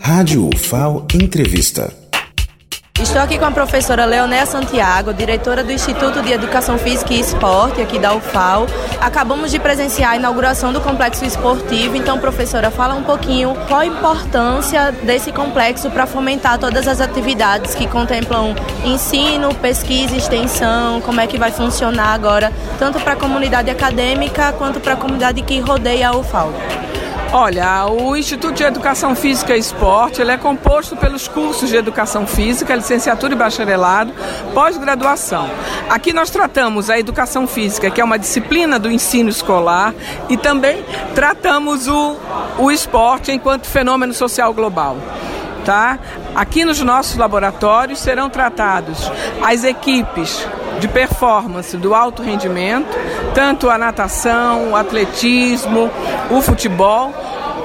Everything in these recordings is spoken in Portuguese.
Rádio UFAO Entrevista. Estou aqui com a professora Leonéia Santiago, diretora do Instituto de Educação Física e Esporte aqui da UFAO. Acabamos de presenciar a inauguração do complexo esportivo, então, professora, fala um pouquinho qual a importância desse complexo para fomentar todas as atividades que contemplam ensino, pesquisa, extensão, como é que vai funcionar agora, tanto para a comunidade acadêmica quanto para a comunidade que rodeia a UFAO. Olha, o Instituto de Educação Física e Esporte ele é composto pelos cursos de Educação Física, licenciatura e bacharelado, pós-graduação. Aqui nós tratamos a Educação Física, que é uma disciplina do ensino escolar, e também tratamos o, o esporte enquanto fenômeno social global. Tá? Aqui nos nossos laboratórios serão tratados as equipes de performance do alto rendimento, tanto a natação, o atletismo, o futebol,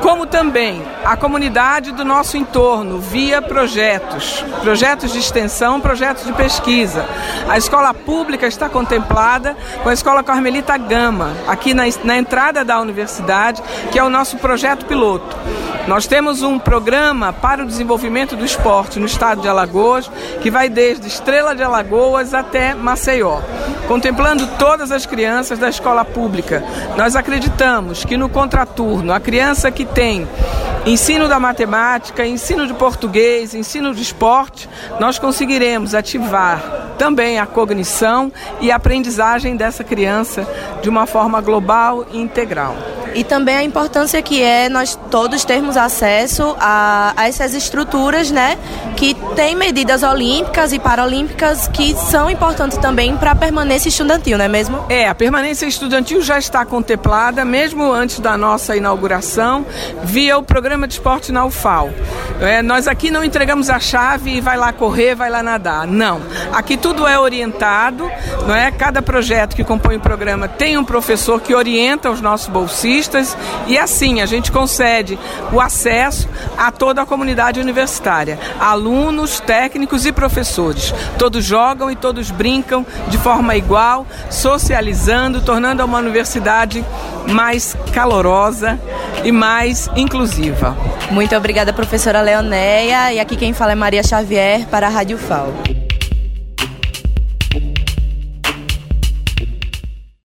como também a comunidade do nosso entorno via projetos, projetos de extensão, projetos de pesquisa. A escola pública está contemplada com a Escola Carmelita Gama, aqui na, na entrada da universidade, que é o nosso projeto piloto. Nós temos um programa para o desenvolvimento do esporte no estado de Alagoas, que vai desde Estrela de Alagoas até Maceió, contemplando todas as crianças da escola pública. Nós acreditamos que no contraturno, a criança que tem ensino da matemática, ensino de português, ensino de esporte, nós conseguiremos ativar também a cognição e a aprendizagem dessa criança de uma forma global e integral e também a importância que é nós todos termos acesso a, a essas estruturas, né, que têm medidas olímpicas e paralímpicas que são importantes também para a permanência estudantil, não é mesmo? É, a permanência estudantil já está contemplada, mesmo antes da nossa inauguração, via o programa de esporte na UFAL. É, nós aqui não entregamos a chave e vai lá correr, vai lá nadar. Não. Aqui tudo é orientado, não é? Cada projeto que compõe o programa tem um professor que orienta os nossos bolsistas e assim a gente concede o acesso a toda a comunidade universitária, alunos, técnicos e professores. Todos jogam e todos brincam de forma igual, socializando, tornando uma universidade mais calorosa e mais inclusiva. Muito obrigada, professora Leonéia. E aqui quem fala é Maria Xavier para a Rádio FAO.